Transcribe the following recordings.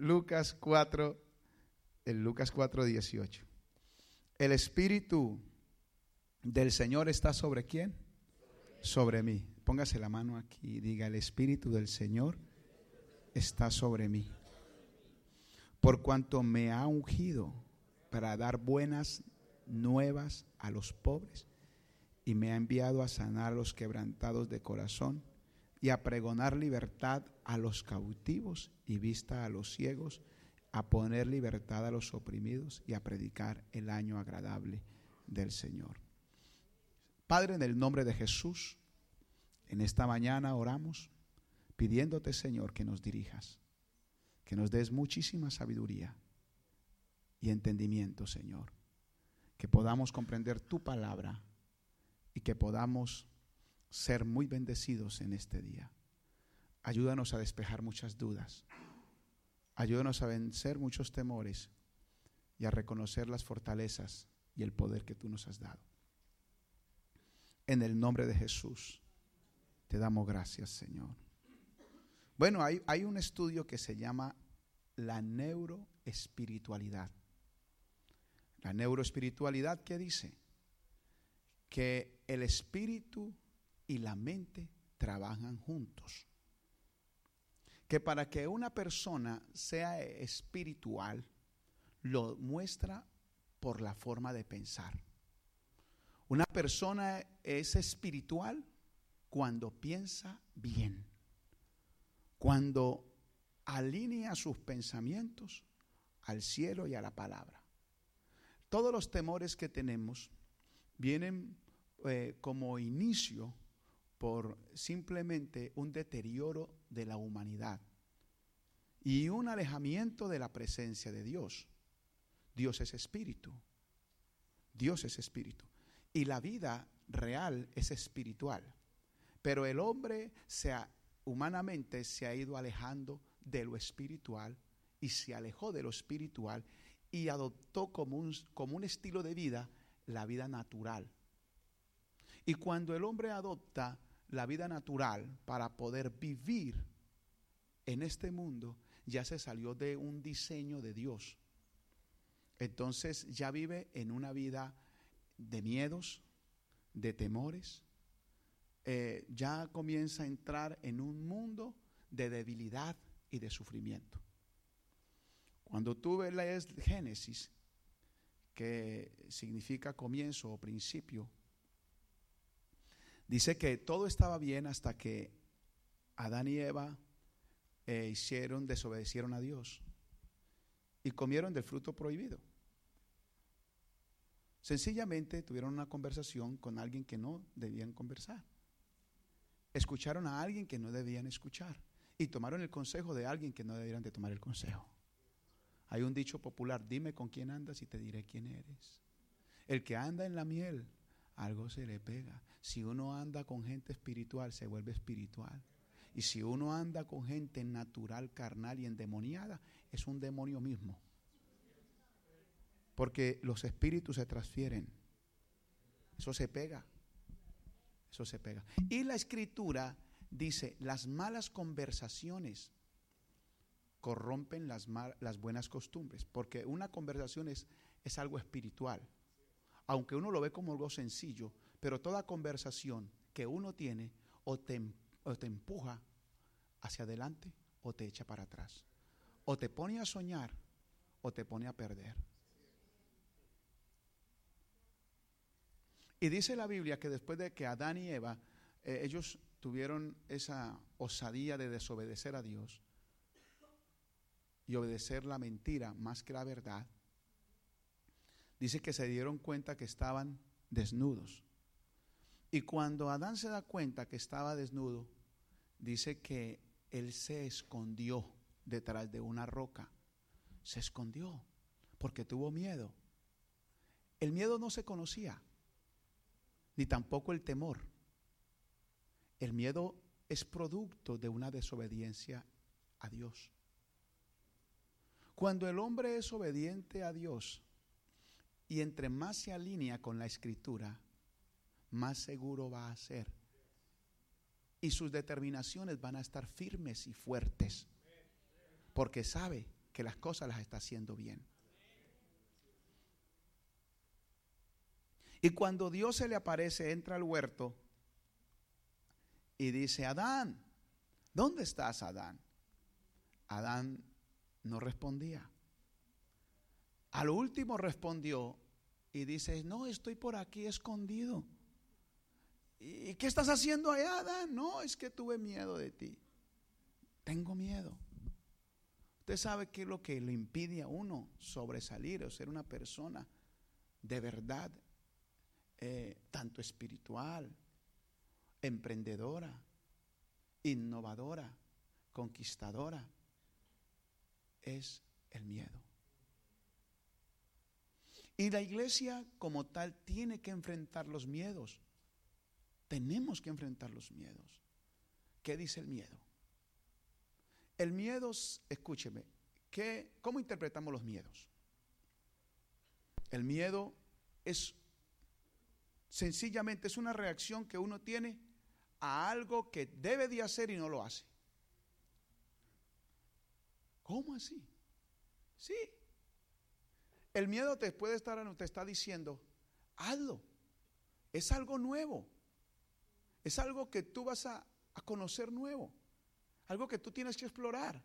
Lucas 4, el Lucas 4, 18. El Espíritu del Señor está sobre quién? Sobre mí. Póngase la mano aquí y diga, el Espíritu del Señor está sobre mí. Por cuanto me ha ungido para dar buenas nuevas a los pobres y me ha enviado a sanar a los quebrantados de corazón y a pregonar libertad a los cautivos y vista a los ciegos, a poner libertad a los oprimidos y a predicar el año agradable del Señor. Padre, en el nombre de Jesús, en esta mañana oramos pidiéndote, Señor, que nos dirijas, que nos des muchísima sabiduría y entendimiento, Señor, que podamos comprender tu palabra y que podamos ser muy bendecidos en este día. Ayúdanos a despejar muchas dudas. Ayúdanos a vencer muchos temores y a reconocer las fortalezas y el poder que tú nos has dado. En el nombre de Jesús, te damos gracias, Señor. Bueno, hay, hay un estudio que se llama la neuroespiritualidad. La neuroespiritualidad, ¿qué dice? Que el espíritu y la mente trabajan juntos. Que para que una persona sea espiritual, lo muestra por la forma de pensar. Una persona es espiritual cuando piensa bien, cuando alinea sus pensamientos al cielo y a la palabra. Todos los temores que tenemos vienen eh, como inicio por simplemente un deterioro de la humanidad y un alejamiento de la presencia de Dios. Dios es espíritu. Dios es espíritu. Y la vida real es espiritual. Pero el hombre se humanamente se ha ido alejando de lo espiritual y se alejó de lo espiritual y adoptó como un, como un estilo de vida la vida natural. Y cuando el hombre adopta la vida natural para poder vivir en este mundo, ya se salió de un diseño de Dios. Entonces ya vive en una vida de miedos, de temores, eh, ya comienza a entrar en un mundo de debilidad y de sufrimiento. Cuando tú lees Génesis, que significa comienzo o principio, Dice que todo estaba bien hasta que Adán y Eva eh, hicieron, desobedecieron a Dios y comieron del fruto prohibido. Sencillamente tuvieron una conversación con alguien que no debían conversar. Escucharon a alguien que no debían escuchar y tomaron el consejo de alguien que no debieran de tomar el consejo. Hay un dicho popular, dime con quién andas y te diré quién eres. El que anda en la miel algo se le pega. Si uno anda con gente espiritual, se vuelve espiritual. Y si uno anda con gente natural, carnal y endemoniada, es un demonio mismo. Porque los espíritus se transfieren. Eso se pega. Eso se pega. Y la escritura dice, las malas conversaciones corrompen las, las buenas costumbres. Porque una conversación es, es algo espiritual aunque uno lo ve como algo sencillo, pero toda conversación que uno tiene o te, empuja hacia adelante o te echa para atrás. O te pone a soñar o te pone a perder. Y dice la Biblia que después de que Adán y Eva, eh, ellos tuvieron esa osadía de desobedecer a Dios y obedecer la mentira más que la verdad, dice que se dieron cuenta que estaban desnudos. Y cuando Adán se da cuenta que estaba desnudo, dice que él se escondió detrás de una roca. Se escondió porque tuvo miedo. El miedo no se conocía, ni tampoco el temor. El miedo es producto de una desobediencia a Dios. Cuando el hombre es obediente a Dios, y entre más se alinea con la escritura, más seguro va a ser. Y sus determinaciones van a estar firmes y fuertes. Porque sabe que las cosas las está haciendo bien. Y cuando Dios se le aparece, entra al huerto y dice, Adán, ¿dónde estás, Adán? Adán no respondía. A lo último respondió y dice, no, estoy por aquí escondido. ¿Y qué estás haciendo allá, Adán? No, es que tuve miedo de ti. Tengo miedo. Usted sabe qué es lo que le impide a uno sobresalir o ser una persona de verdad, eh, tanto espiritual, emprendedora, innovadora, conquistadora, es el miedo. Y la iglesia como tal tiene que enfrentar los miedos. Tenemos que enfrentar los miedos. ¿Qué dice el miedo? El miedo, escúcheme, ¿qué, ¿cómo interpretamos los miedos? El miedo es sencillamente es una reacción que uno tiene a algo que debe de hacer y no lo hace. ¿Cómo así? Sí. El miedo te puede estar, te está diciendo, hazlo. Es algo nuevo. Es algo que tú vas a, conocer nuevo. Algo que tú tienes que explorar.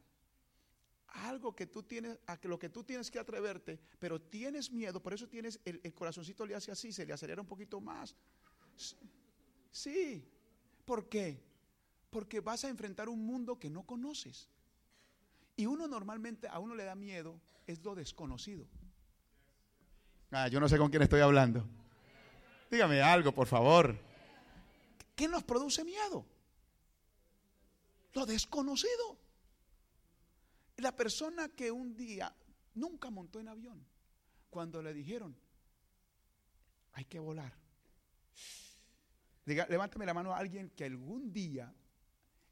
Algo que tú tienes, a lo que tú tienes que atreverte, pero tienes miedo, por eso tienes, el, el corazoncito le hace así, se le acelera un poquito más. Sí. ¿Por qué? Porque vas a enfrentar un mundo que no conoces. Y uno normalmente, a uno le da miedo, es lo desconocido. Ah, yo no sé con quién estoy hablando. Dígame algo, por favor. ¿Qué nos produce miedo? Lo desconocido. La persona que un día nunca montó en avión, cuando le dijeron, hay que volar. Diga, levántame la mano a alguien que algún día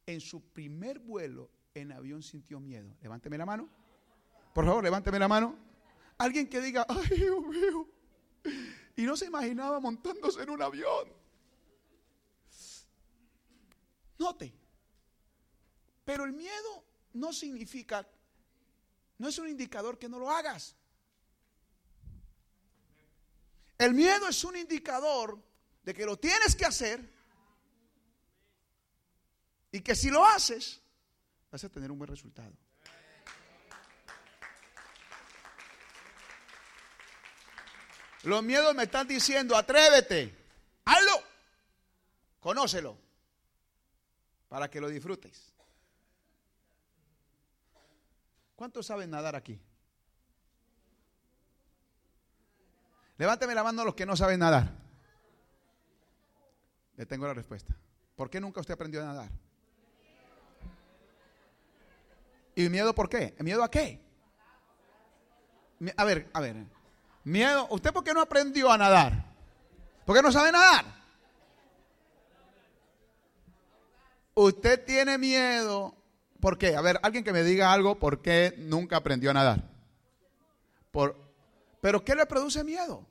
en su primer vuelo en avión sintió miedo. Levánteme la mano. Por favor, levánteme la mano. Alguien que diga, ay Dios mío. Y no se imaginaba montándose en un avión. Note. Pero el miedo no significa, no es un indicador que no lo hagas. El miedo es un indicador de que lo tienes que hacer y que si lo haces, vas a tener un buen resultado. Los miedos me están diciendo, atrévete, hazlo, conócelo, para que lo disfrutes. ¿Cuántos saben nadar aquí? Levánteme la mano a los que no saben nadar. Le tengo la respuesta. ¿Por qué nunca usted aprendió a nadar? ¿Y miedo por qué? ¿Miedo a qué? A ver, a ver. Miedo. ¿Usted por qué no aprendió a nadar? ¿Por qué no sabe nadar? Usted tiene miedo. ¿Por qué? A ver, alguien que me diga algo, ¿por qué nunca aprendió a nadar? Por, ¿Pero qué le produce miedo?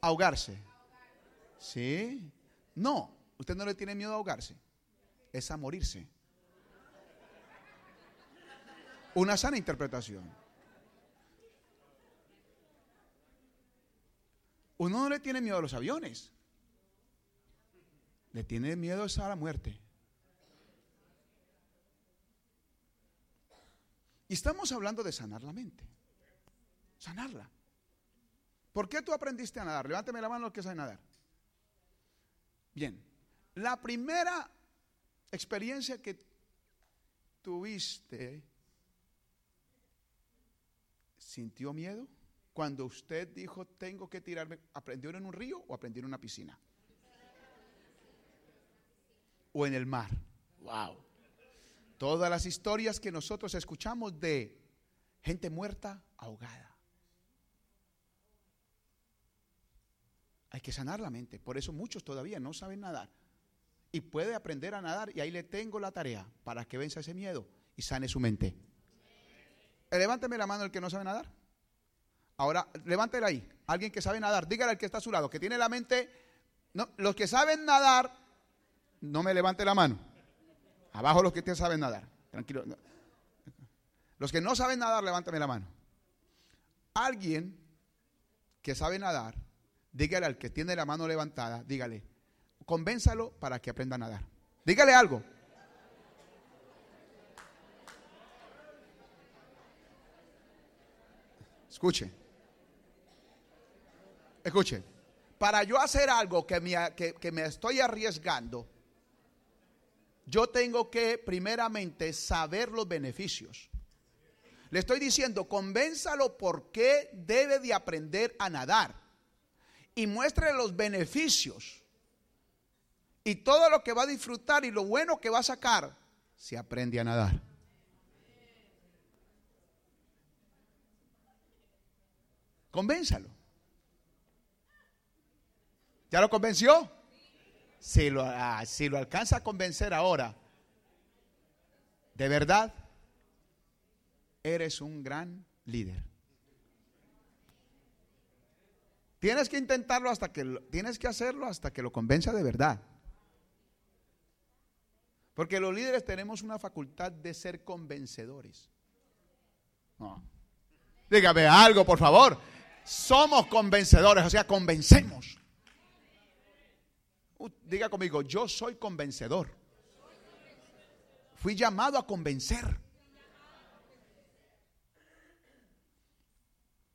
Ahogarse. ¿Sí? No, usted no le tiene miedo a ahogarse. Es a morirse. una sana interpretación. Uno no le tiene miedo a los aviones. Le tiene miedo a la muerte. Y estamos hablando de sanar la mente. Sanarla. ¿Por qué tú aprendiste a nadar? Levánteme la mano los que saben nadar. Bien. La primera experiencia que tuviste ¿Sintió miedo? Cuando usted dijo, tengo que tirarme, ¿aprendió en un río o aprendió en una piscina? O en el mar. Wow. Todas las historias que nosotros escuchamos de gente muerta ahogada. Hay que sanar la mente. Por eso muchos todavía no saben nadar. Y puede aprender a nadar. Y ahí le tengo la tarea para que venza ese miedo y sane su mente. Levánteme la mano el que no sabe nadar. Ahora, levántela ahí. Alguien que sabe nadar. Dígale al que está a su lado, que tiene la mente. No, los que saben nadar, no me levante la mano. Abajo los que saben nadar. Tranquilo. Los que no saben nadar, levántame la mano. Alguien que sabe nadar, dígale al que tiene la mano levantada, dígale, convénzalo para que aprenda a nadar. Dígale algo. Escuche. Escuche. Para yo hacer algo que me, que me estoy arriesgando, yo tengo que primeramente saber los beneficios. Le estoy diciendo, convénzalo por qué debe de aprender a nadar. Y muéstrele los beneficios. Y todo lo que va a disfrutar y lo bueno que va a sacar si aprende a nadar. Convénzalo. ¿Ya lo convenció? Si lo, ah, si lo alcanza a convencer ahora, de verdad, eres un gran líder. Tienes que intentarlo hasta que tienes que hacerlo hasta que lo convenza de verdad. Porque los líderes tenemos una facultad de ser convencedores. Dígame algo, por favor. Somos convencedores, o sea, convencemos. Diga conmigo, yo soy convencedor. Fui llamado a convencer.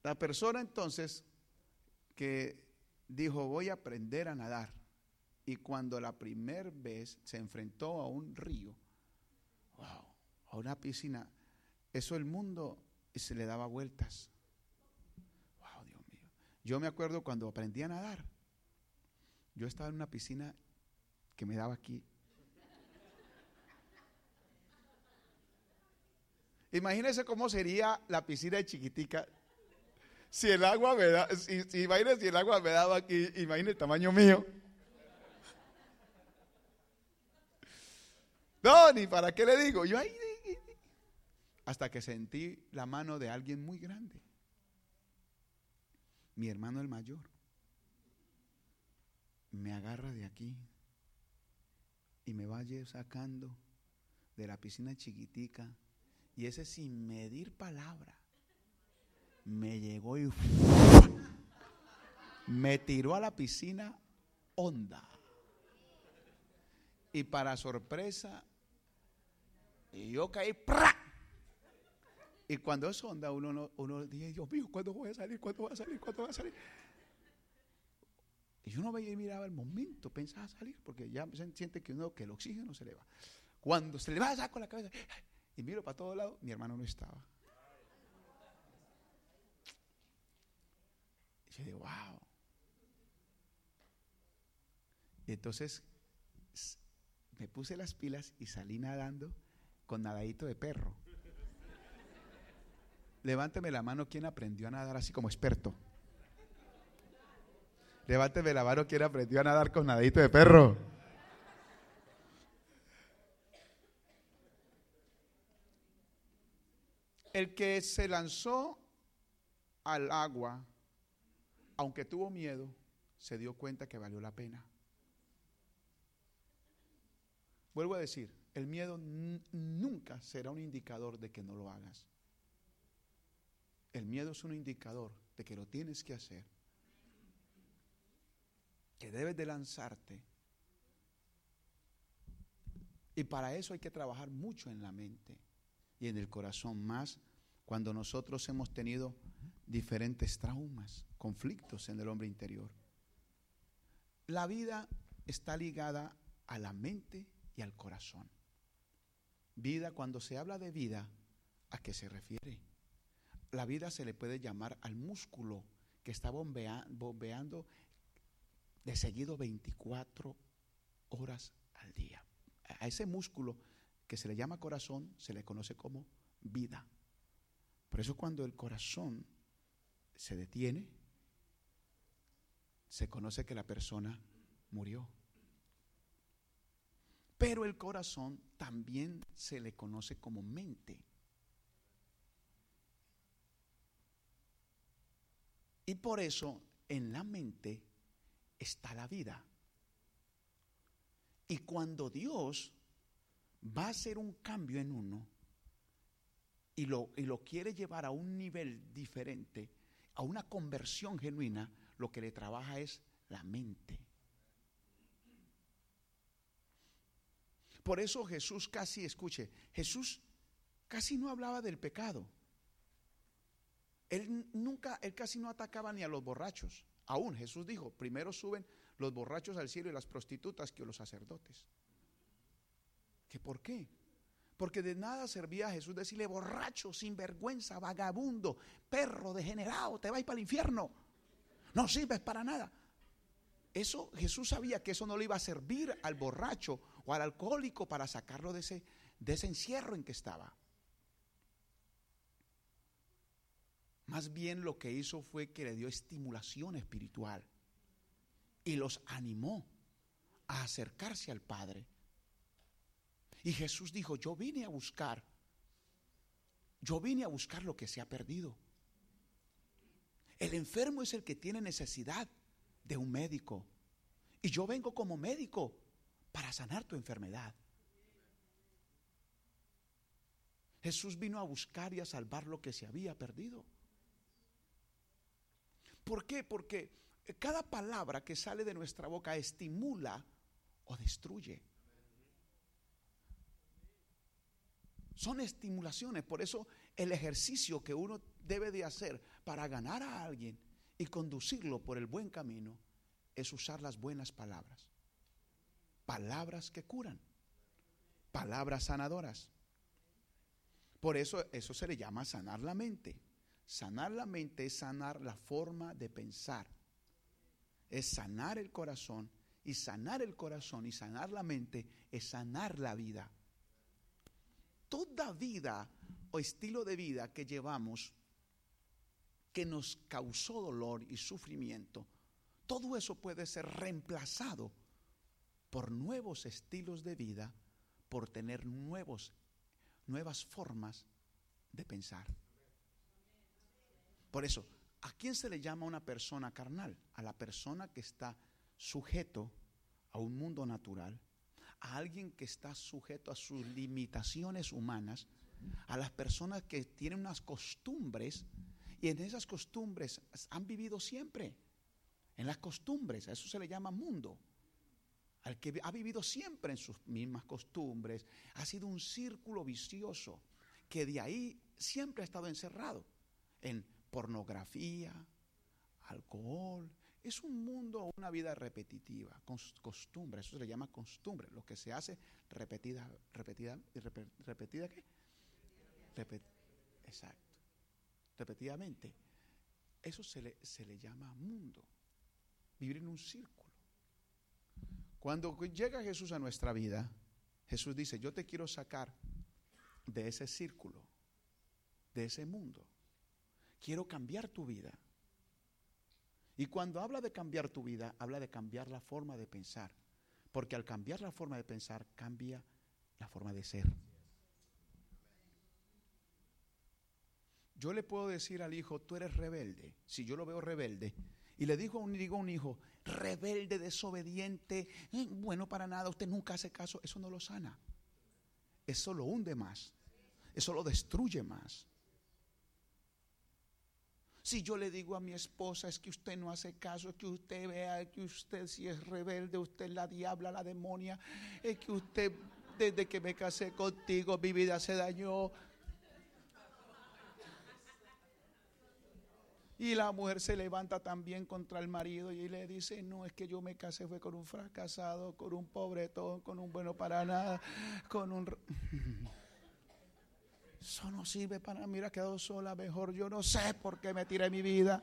La persona entonces que dijo, voy a aprender a nadar. Y cuando la primera vez se enfrentó a un río, a una piscina, eso el mundo se le daba vueltas. Wow, Dios mío. Yo me acuerdo cuando aprendí a nadar, yo estaba en una piscina que me daba aquí. Imagínense cómo sería la piscina de chiquitica si el agua me da, si, si, si el agua me daba aquí, imagínese el tamaño mío. No, ni para qué le digo. Yo ahí, hasta que sentí la mano de alguien muy grande. Mi hermano el mayor. Me agarra de aquí y me va sacando de la piscina chiquitica y ese sin medir palabra me llegó y me tiró a la piscina honda. Y para sorpresa, yo caí. Y cuando es onda, uno, uno dice, Dios mío, ¿cuándo voy a salir? ¿Cuándo voy a salir? ¿Cuándo voy a salir? Y yo no veía y miraba el momento, pensaba salir, porque ya siente que uno que el oxígeno se le va. Cuando se le va, saco la cabeza y miro para todos lados, mi hermano no estaba. Y yo digo, wow. Entonces me puse las pilas y salí nadando con nadadito de perro. Levánteme la mano quien aprendió a nadar así como experto. Levánteme la mano quien aprendió a nadar con nadadito de perro. El que se lanzó al agua aunque tuvo miedo, se dio cuenta que valió la pena. Vuelvo a decir, el miedo nunca será un indicador de que no lo hagas. El miedo es un indicador de que lo tienes que hacer, que debes de lanzarte. Y para eso hay que trabajar mucho en la mente y en el corazón, más cuando nosotros hemos tenido diferentes traumas, conflictos en el hombre interior. La vida está ligada a la mente y al corazón. Vida, cuando se habla de vida, ¿a qué se refiere? La vida se le puede llamar al músculo que está bombeando de seguido 24 horas al día. A ese músculo que se le llama corazón se le conoce como vida. Por eso cuando el corazón se detiene, se conoce que la persona murió. Pero el corazón también se le conoce como mente. Y por eso en la mente está la vida. Y cuando Dios va a hacer un cambio en uno, y lo, y lo quiere llevar a un nivel diferente, a una conversión genuina, lo que le trabaja es la mente. Por eso Jesús casi, escuche, Jesús casi no hablaba del pecado. Él nunca, él casi no atacaba ni a los borrachos. Aún Jesús dijo, primero suben los borrachos al cielo y las prostitutas que los sacerdotes. ¿Que por qué? Porque de nada servía a Jesús decirle borracho, sinvergüenza, vagabundo, perro, degenerado, te vais para el infierno. No sirves para nada. Eso Jesús sabía que eso no le iba a servir al borracho o al alcohólico para sacarlo de ese, de ese encierro en que estaba. Más bien lo que hizo fue que le dio estimulación espiritual y los animó a acercarse al Padre. Y Jesús dijo, yo vine a buscar, yo vine a buscar lo que se ha perdido. El enfermo es el que tiene necesidad de un médico. Y yo vengo como médico para sanar tu enfermedad. Jesús vino a buscar y a salvar lo que se había perdido. ¿Por qué? Porque cada palabra que sale de nuestra boca estimula o destruye. Son estimulaciones, por eso el ejercicio que uno debe de hacer para ganar a alguien y conducirlo por el buen camino es usar las buenas palabras. Palabras que curan, palabras sanadoras. Por eso eso se le llama sanar la mente. Sanar la mente es sanar la forma de pensar. Es sanar el corazón y sanar el corazón y sanar la mente es sanar la vida. Toda vida o estilo de vida que llevamos que nos causó dolor y sufrimiento, todo eso puede ser reemplazado por nuevos estilos de vida, por tener nuevos, nuevas formas de pensar. Por eso, ¿a quién se le llama una persona carnal? A la persona que está sujeto a un mundo natural, a alguien que está sujeto a sus limitaciones humanas, a las personas que tienen unas costumbres y en esas costumbres han vivido siempre. En las costumbres, a eso se le llama mundo. Al que ha vivido siempre en sus mismas costumbres, ha sido un círculo vicioso que de ahí siempre ha estado encerrado en pornografía, alcohol. Es un mundo, una vida repetitiva, costumbre, eso se le llama costumbre, lo que se hace repetida, repetida, repetida ¿qué? exacto, repetidamente. Eso se le, se le llama mundo, vivir en un círculo. Cuando llega Jesús a nuestra vida, Jesús dice, yo te quiero sacar de ese círculo, de ese mundo quiero cambiar tu vida. Y cuando habla de cambiar tu vida, habla de cambiar la forma de pensar. Porque al cambiar la forma de pensar, cambia la forma de ser. Yo le puedo decir al hijo, tú eres rebelde. Si yo lo veo rebelde, y le digo a un, digo un hijo, rebelde, desobediente, eh, bueno para nada, usted nunca hace caso, eso no lo sana. Eso lo hunde más. Eso lo destruye más. Si yo le digo a mi esposa es que usted no hace caso, que usted vea que usted si es rebelde, usted es la diabla, la demonia, es que usted desde que me casé contigo mi vida se dañó. Y la mujer se levanta también contra el marido y le dice, no, es que yo me casé fue con un fracasado, con un pobretón, con un bueno para nada, con un... Eso no sirve para mí, ha quedado sola, mejor yo no sé por qué me tiré mi vida.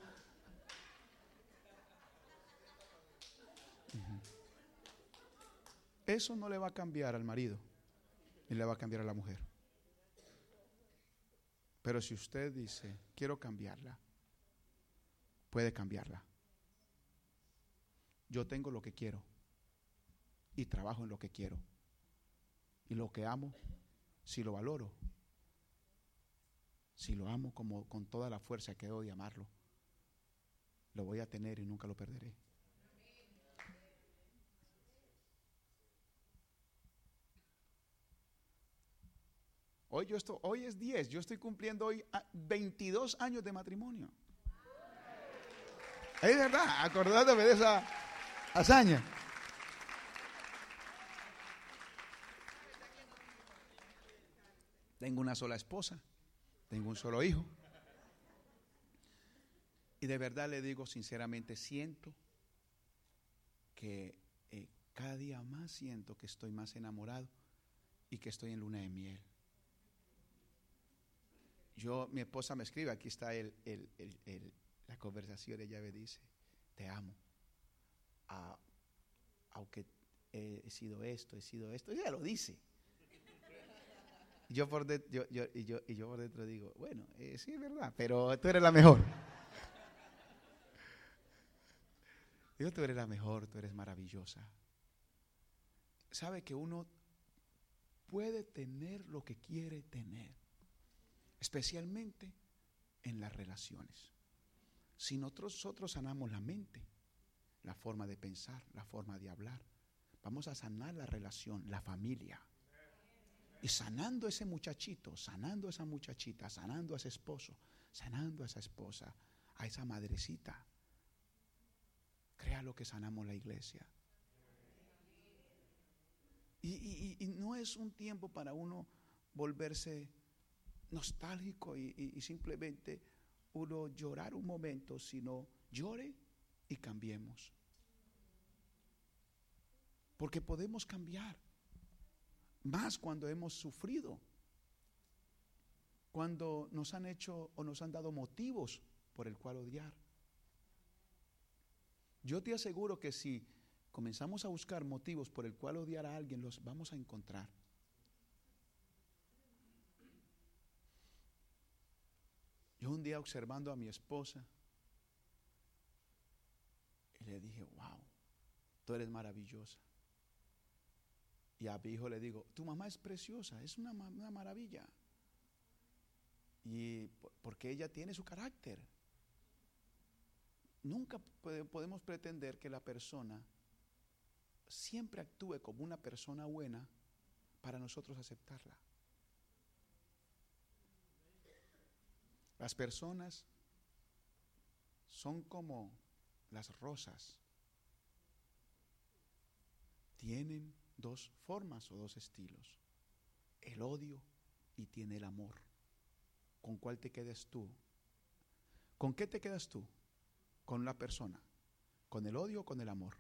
Eso no le va a cambiar al marido, ni le va a cambiar a la mujer. Pero si usted dice, quiero cambiarla, puede cambiarla. Yo tengo lo que quiero y trabajo en lo que quiero. Y lo que amo, si lo valoro, si lo amo como con toda la fuerza que de amarlo, lo voy a tener y nunca lo perderé. Hoy, yo estoy, hoy es 10, yo estoy cumpliendo hoy 22 años de matrimonio. Es verdad, acordándome de esa hazaña. Tengo una sola esposa, tengo un solo hijo. Y de verdad le digo sinceramente, siento que eh, cada día más siento que estoy más enamorado y que estoy en luna de miel. Yo, mi esposa me escribe, aquí está el, la conversación, ella me dice, te amo. aunque he, sido esto, he sido esto, ella lo dice. Yo por dentro, yo, yo, y, yo, y yo por dentro digo, bueno, eh, sí es verdad, pero tú eres la mejor. Digo, tú eres la mejor, tú eres maravillosa. Sabe que uno puede tener lo que quiere tener, especialmente en las relaciones. Si nosotros sanamos la mente, la forma de pensar, la forma de hablar, vamos a sanar la relación, la familia. Y sanando ese muchachito, sanando a esa muchachita, sanando a ese esposo, sanando a esa esposa, a esa madrecita, Crea lo que sanamos la iglesia. Y, no es un tiempo para uno volverse nostálgico y, simplemente uno llorar un momento, sino llore y cambiemos. Porque podemos cambiar, más cuando hemos sufrido, cuando nos han hecho o nos han dado motivos por el cual odiar. Yo te aseguro que si comenzamos a buscar motivos por el cual odiar a alguien, los vamos a encontrar. Yo un día observando a mi esposa, y le dije, wow, tú eres maravillosa. Y a mi hijo le digo, tu mamá es preciosa, es una, una maravilla. Y porque ella tiene su carácter. Nunca podemos pretender que la persona siempre actúe como una persona buena para nosotros aceptarla. Las personas son como las rosas. Tienen dos formas o dos estilos. El odio y tiene el amor. ¿Con cuál te quedas tú? ¿Con qué te quedas tú? con la persona? ¿Con el odio o con el amor?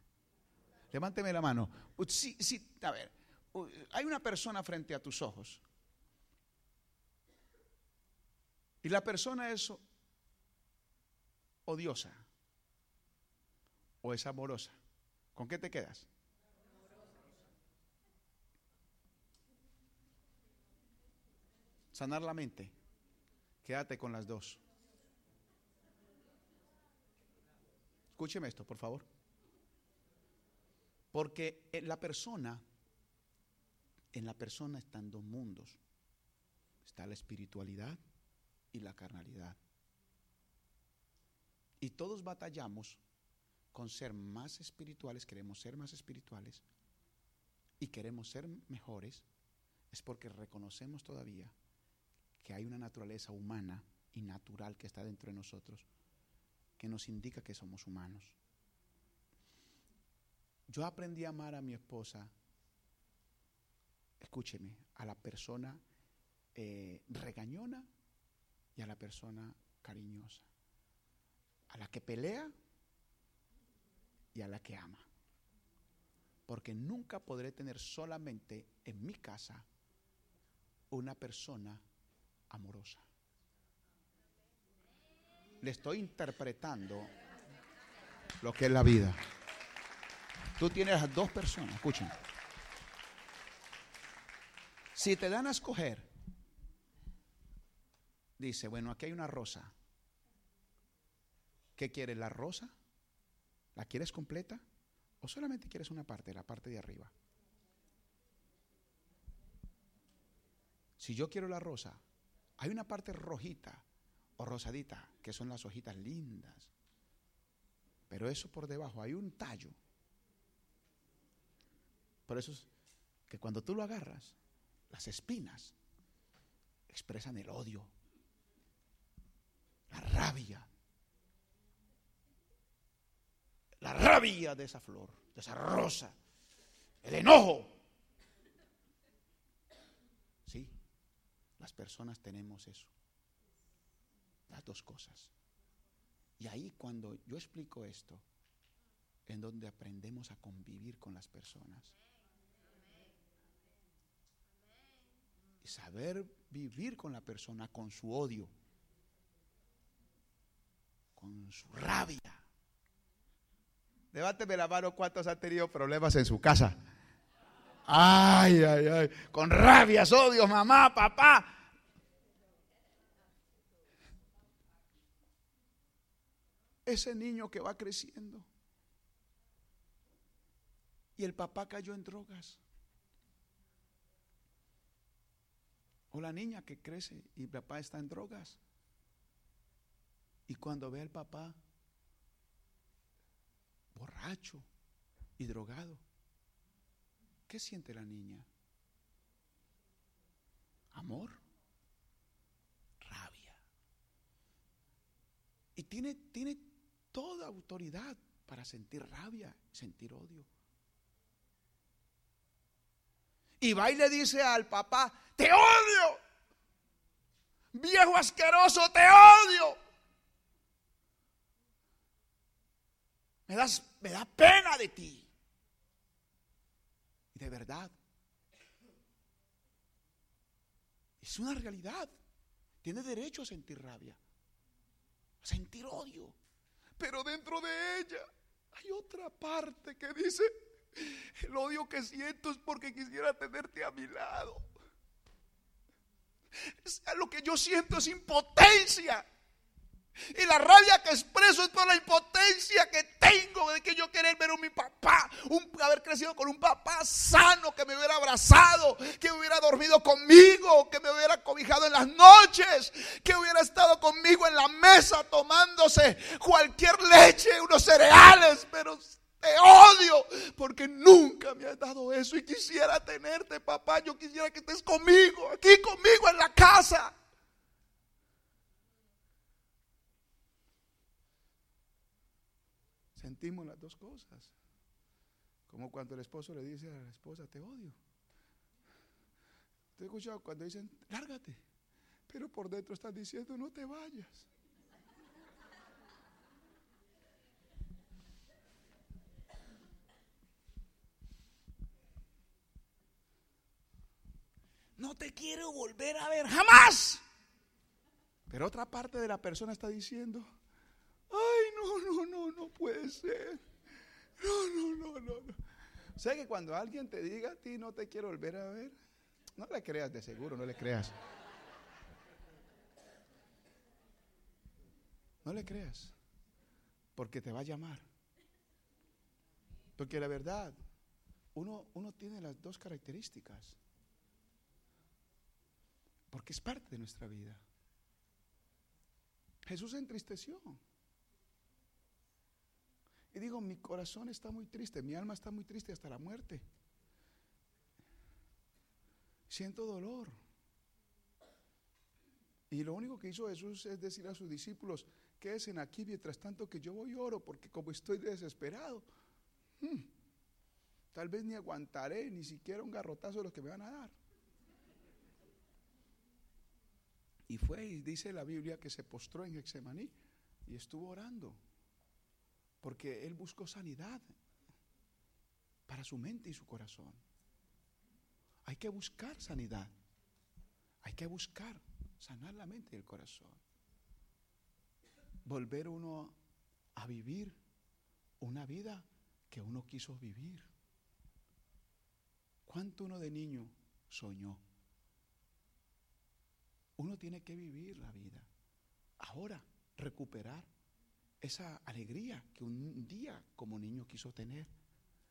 Levánteme la mano. Sí, sí, a ver, hay una persona frente a tus ojos. Y la persona es odiosa o es amorosa. ¿Con qué te quedas? Sanar la mente. Quédate con las dos. Escúcheme esto, por favor. Porque en la persona, en la persona están dos mundos. Está la espiritualidad y la carnalidad. Y todos batallamos con ser más espirituales, queremos ser más espirituales y queremos ser mejores, es porque reconocemos todavía que hay una naturaleza humana y natural que está dentro de nosotros que nos indica que somos humanos. Yo aprendí a amar a mi esposa, escúcheme, a la persona eh, regañona y a la persona cariñosa, a la que pelea y a la que ama. Porque nunca podré tener solamente en mi casa una persona amorosa le estoy interpretando lo que es la vida. Tú tienes a dos personas, escuchen. Si te dan a escoger, dice, bueno, aquí hay una rosa. ¿Qué quieres? ¿La rosa? ¿La quieres completa? ¿O solamente quieres una parte, la parte de arriba? Si yo quiero la rosa, hay una parte rojita o rosadita, que son las hojitas lindas. Pero eso por debajo hay un tallo. Por eso es que cuando tú lo agarras, las espinas expresan el odio, la rabia, la rabia de esa flor, de esa rosa, el enojo. Sí, las personas tenemos eso, las dos cosas. Y ahí cuando yo explico esto, en donde aprendemos a convivir con las personas. Y saber vivir con la persona, con su odio, con su rabia. Levánteme la mano cuántos han tenido problemas en su casa. Ay, ay, ay. Con rabias, odios, mamá, papá. Ese niño que va creciendo y el papá cayó en drogas. O la niña que crece y el papá está en drogas. Y cuando ve al papá borracho y drogado, ¿qué siente la niña? Amor, rabia. Y tiene, tiene toda autoridad para sentir rabia, sentir odio. Y va y le dice al papá, te odio. Viejo asqueroso, te odio. Me, das, me da pena de ti. Y de verdad. Es una realidad. Tiene derecho a sentir rabia. A sentir odio. Pero dentro de ella hay otra parte que dice, el odio que siento es porque quisiera tenerte a mi lado. lo que yo siento es impotencia. Y la rabia que expreso es por la impotencia que tengo de que yo querer ver a mi papá, un, haber crecido con un papá sano que me hubiera abrazado, que hubiera dormido conmigo, que me hubiera cobijado en las noches, que hubiera estado conmigo en la mesa tomándose cualquier leche, unos cereales, pero te odio porque nunca me has dado eso y quisiera tenerte, papá. Yo quisiera que estés conmigo, aquí conmigo en la casa. Sentimos las dos cosas. Como cuando el esposo le dice a la esposa, te odio. Te he escuchado cuando dicen, lárgate. Pero por dentro están diciendo, no te vayas. no te quiero volver a ver jamás. Pero otra parte de la persona está diciendo, no, no, no, no puede ser. No, no, no, no. no. Sé que cuando alguien te diga a ti no te quiero volver a ver, no le creas de seguro, no le creas. No le creas, porque te va a llamar. Porque la verdad, uno, uno tiene las dos características. Porque es parte de nuestra vida. Jesús se entristeció. Digo, mi corazón está muy triste, mi alma está muy triste hasta la muerte. Siento dolor. Y lo único que hizo Jesús es decir a sus discípulos, quédense aquí mientras tanto que yo voy oro, porque como estoy desesperado, hmm, tal vez ni aguantaré ni siquiera un garrotazo de los que me van a dar. Y fue y dice la Biblia que se postró en Hexemaní y estuvo orando. Porque él buscó sanidad para su mente y su corazón. Hay que buscar sanidad. Hay que buscar sanar la mente y el corazón. Volver uno a vivir una vida que uno quiso vivir. ¿Cuánto uno de niño soñó? Uno tiene que vivir la vida. Ahora, recuperar esa alegría que un día como niño quiso tener.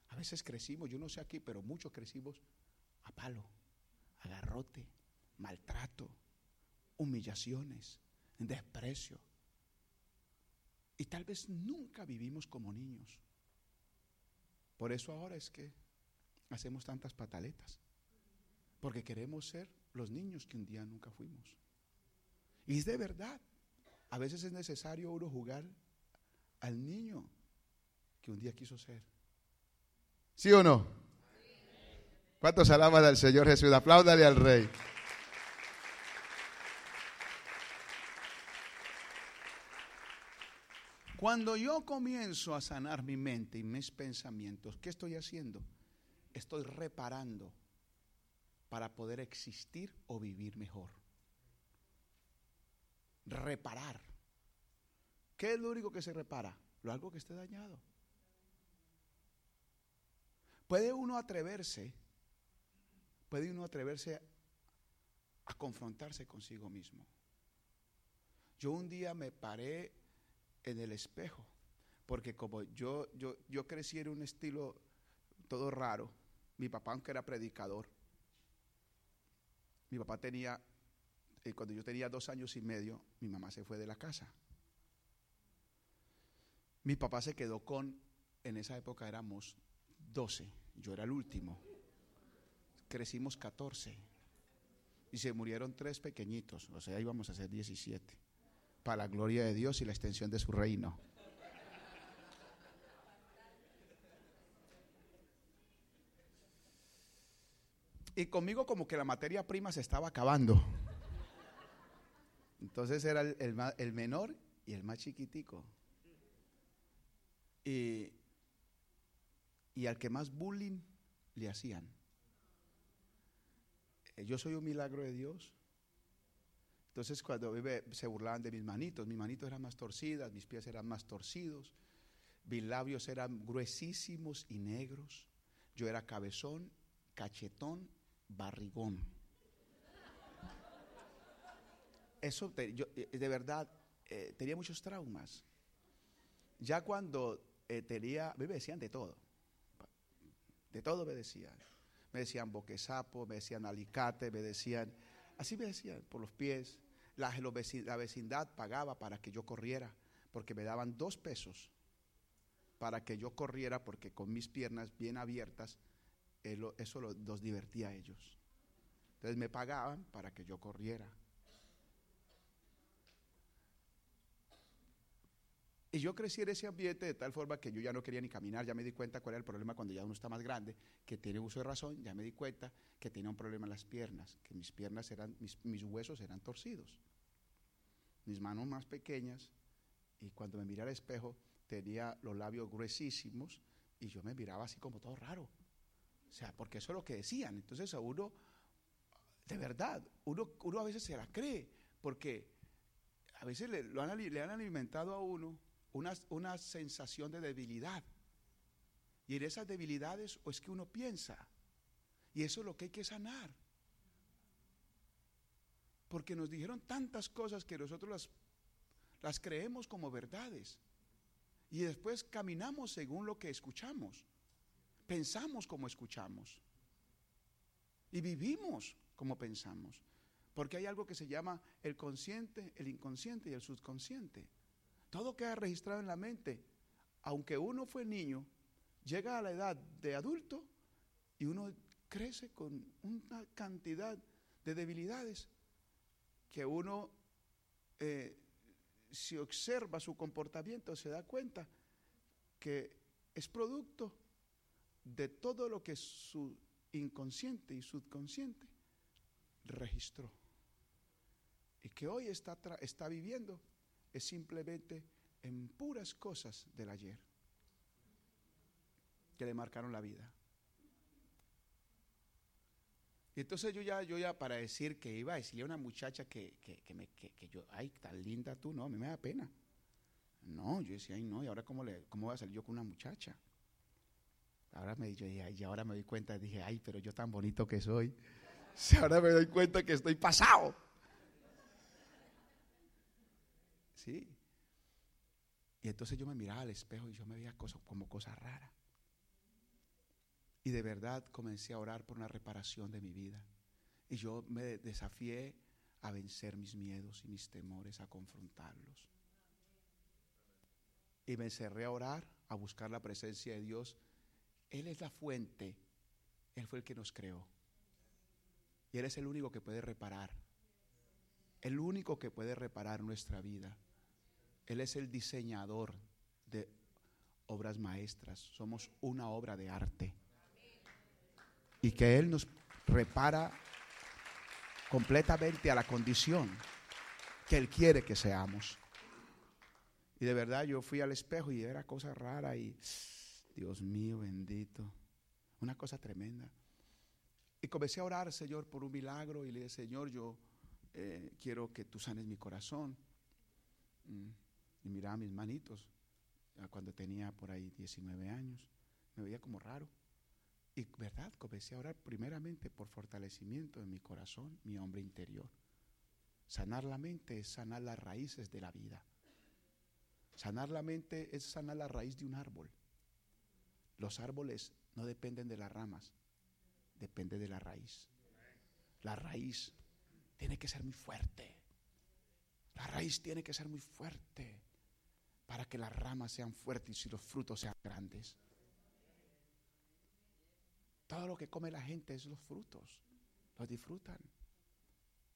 A veces crecimos, yo no sé aquí, pero muchos crecimos a palo, a garrote, maltrato, humillaciones, desprecio. Y tal vez nunca vivimos como niños. Por eso ahora es que hacemos tantas pataletas. Porque queremos ser los niños que un día nunca fuimos. Y es de verdad. A veces es necesario uno jugar al niño que un día quiso ser. ¿Sí o no? ¿Cuántos alaban al Señor Jesús? Apláudale al Rey. Cuando yo comienzo a sanar mi mente y mis pensamientos, ¿qué estoy haciendo? Estoy reparando para poder existir o vivir mejor. Reparar. ¿Qué es lo único que se repara? Lo algo que esté dañado. Puede uno atreverse, puede uno atreverse a confrontarse consigo mismo. Yo un día me paré en el espejo, porque como yo, yo, yo crecí en un estilo todo raro, mi papá aunque era predicador, mi papá tenía, eh, cuando yo tenía dos años y medio, mi mamá se fue de la casa. Mi papá se quedó con, en esa época éramos 12, yo era el último. Crecimos 14 y se murieron tres pequeñitos, o sea, íbamos a ser 17 para la gloria de Dios y la extensión de su reino. Y conmigo como que la materia prima se estaba acabando. Entonces era el, menor y el más chiquitico. Y, y al que más bullying le hacían. Eh, yo soy un milagro de Dios. Entonces cuando vive, se burlaban de mis manitos, mis manitos eran más torcidas, mis pies eran más torcidos, mis labios eran gruesísimos y negros, yo era cabezón, cachetón, barrigón. Eso, yo, eh, de verdad, eh, tenía muchos traumas. Ya cuando eh, tenía, me decían de todo, de todo me decían. Me decían boquesapo, me decían alicate, me decían, así me decían, por los pies. La, vecindad pagaba para que yo corriera, porque me daban dos pesos para que yo corriera, porque con mis piernas bien abiertas, eso los divertía a ellos. Entonces me pagaban para que yo corriera. Y yo crecí en ese ambiente de tal forma que yo ya no quería ni caminar, ya me di cuenta cuál era el problema cuando ya uno está más grande, que tiene uso de razón, ya me di cuenta que tenía un problema en las piernas, que mis piernas eran, mis, mis huesos eran torcidos, mis manos más pequeñas, y cuando me miraba al espejo tenía los labios gruesísimos y yo me miraba así como todo raro. O sea, porque eso es lo que decían. Entonces a uno, de verdad, uno, uno a veces se la cree, porque a veces le, lo han, le han alimentado a uno una, sensación de debilidad. Y en esas debilidades o es que uno piensa. Y eso es lo que hay que sanar. Porque nos dijeron tantas cosas que nosotros las, las creemos como verdades. Y después caminamos según lo que escuchamos. Pensamos como escuchamos. Y vivimos como pensamos. Porque hay algo que se llama el consciente, el inconsciente y el subconsciente. Todo queda registrado en la mente. Aunque uno fue niño, llega a la edad de adulto y uno crece con una cantidad de debilidades que uno, eh, si observa su comportamiento, se da cuenta que es producto de todo lo que su inconsciente y subconsciente registró. Y que hoy está, está viviendo es simplemente en puras cosas del ayer que le marcaron la vida. Y entonces yo ya, yo ya para decir que iba a decirle a una muchacha que, que, me, que, yo, ay, tan linda tú, no, a mí me da pena. No, yo decía, ay, no, y ahora cómo, le, cómo voy a salir yo con una muchacha. Ahora me yo y ahora me doy cuenta, dije, ay, pero yo tan bonito que soy. Ahora me doy cuenta que estoy pasado. Y entonces yo me miraba al espejo y yo me veía cosas, como cosas raras. Y de verdad comencé a orar por una reparación de mi vida. Y yo me desafié a vencer mis miedos y mis temores, a confrontarlos. Y me encerré a orar, a buscar la presencia de Dios. Él es la fuente. Él fue el que nos creó. Y Él es el único que puede reparar. El único que puede reparar nuestra vida. Él es el diseñador de obras maestras. Somos una obra de arte. Y que Él nos repara completamente a la condición que Él quiere que seamos. Y de verdad yo fui al espejo y era cosa rara y Dios mío bendito, una cosa tremenda. Y comencé a orar, Señor, por un milagro y le dije, Señor, yo eh, quiero que tú sanes mi corazón. Mm. Miraba mis manitos, cuando tenía por ahí 19 años, me veía como raro. Y verdad, comencé a orar primeramente por fortalecimiento de mi corazón, mi hombre interior. Sanar la mente es sanar las raíces de la vida. Sanar la mente es sanar la raíz de un árbol. Los árboles no dependen de las ramas, depende de la raíz. La raíz tiene que ser muy fuerte. La raíz tiene que ser muy fuerte para que las ramas sean fuertes y los frutos sean grandes. Todo lo que come la gente es los frutos. Los disfrutan.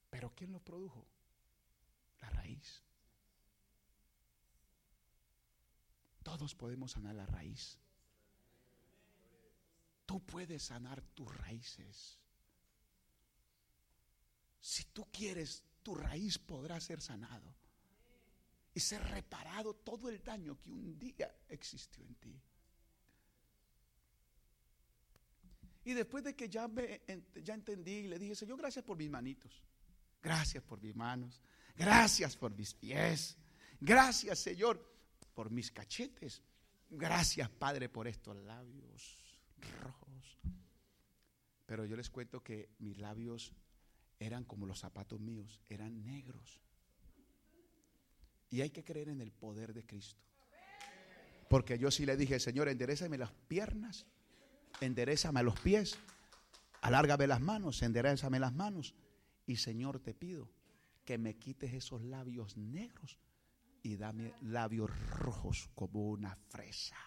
Pero ¿quién los produjo? La raíz. Todos podemos sanar la raíz. Tú puedes sanar tus raíces. Si tú quieres, tu raíz podrá ser sanado y ser reparado todo el daño que un día existió en ti. Y después de que ya, me, ya entendí y le dije, Señor, gracias por mis manitos, gracias por mis manos, gracias por mis pies, gracias Señor por mis cachetes, gracias Padre por estos labios rojos. Pero yo les cuento que mis labios eran como los zapatos míos, eran negros. Y hay que creer en el poder de Cristo. Porque yo sí le dije, Señor, enderezame las piernas, enderezame los pies, alárgame las manos, enderezame las manos. Y Señor, te pido que me quites esos labios negros y dame labios rojos como una fresa.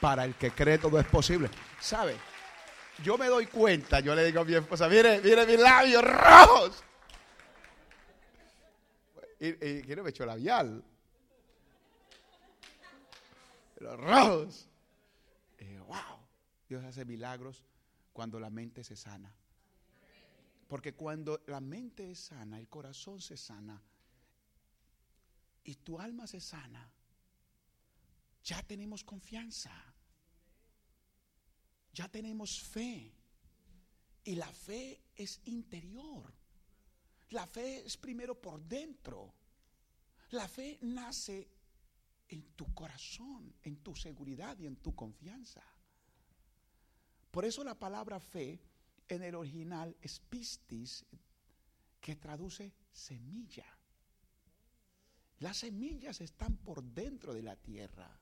Para el que cree todo es posible. ¿Sabe? Yo me doy cuenta, yo le digo a mi esposa, mire, mire mis labios rojos y, me echó labial. Los rojos. wow, Dios hace milagros cuando la mente se sana. Porque cuando la mente es sana, el corazón se sana y tu alma se sana, ya tenemos confianza. Ya tenemos fe. Y la fe es interior. La fe es primero por dentro. La fe nace en tu corazón, en tu seguridad y en tu confianza. Por eso la palabra fe en el original es pistis, que traduce semilla. Las semillas están por dentro de la tierra.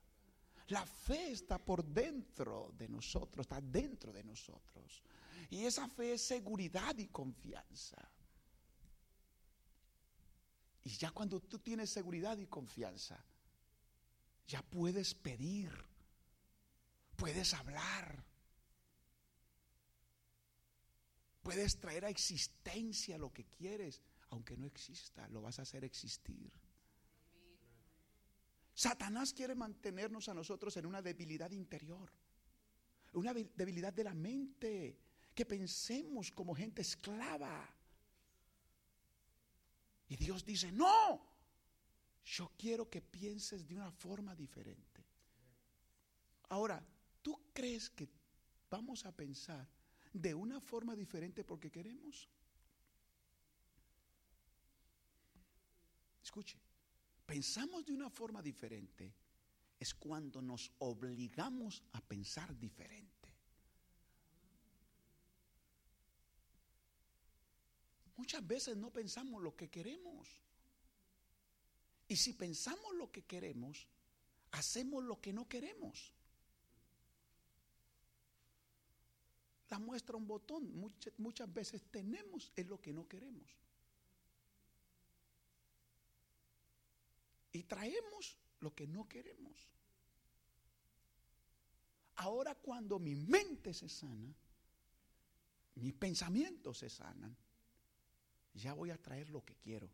La fe está por dentro de nosotros, está dentro de nosotros. Y esa fe es seguridad y confianza. Y ya cuando tú tienes seguridad y confianza, ya puedes pedir, puedes hablar, puedes traer a existencia lo que quieres, aunque no exista, lo vas a hacer existir. Satanás quiere mantenernos a nosotros en una debilidad interior, una debilidad de la mente, que pensemos como gente esclava y Dios dice, no, yo quiero que pienses de una forma diferente. Ahora, ¿tú crees que vamos a pensar de una forma diferente porque queremos? Escuche, pensamos de una forma diferente es cuando nos obligamos a pensar diferente. Muchas veces no pensamos lo que queremos. Y si pensamos lo que queremos, hacemos lo que no queremos. La muestra un botón. Muchas, muchas veces tenemos es lo que no queremos. Y traemos lo que no queremos. Ahora cuando mi mente se sana, mis pensamientos se sanan, ya voy a traer lo que quiero.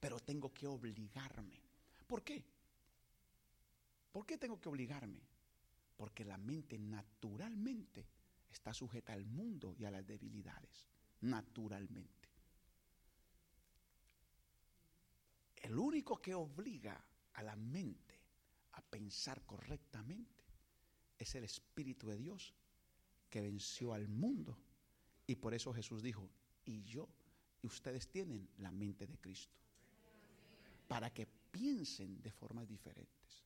Pero tengo que obligarme. ¿Por qué? ¿Por qué tengo que obligarme? Porque la mente naturalmente está sujeta al mundo y a las debilidades. Naturalmente. El único que obliga a la mente a pensar correctamente es el Espíritu de Dios que venció al mundo. Y por eso Jesús dijo, y yo, ustedes tienen la mente de Cristo. Para que piensen de formas diferentes.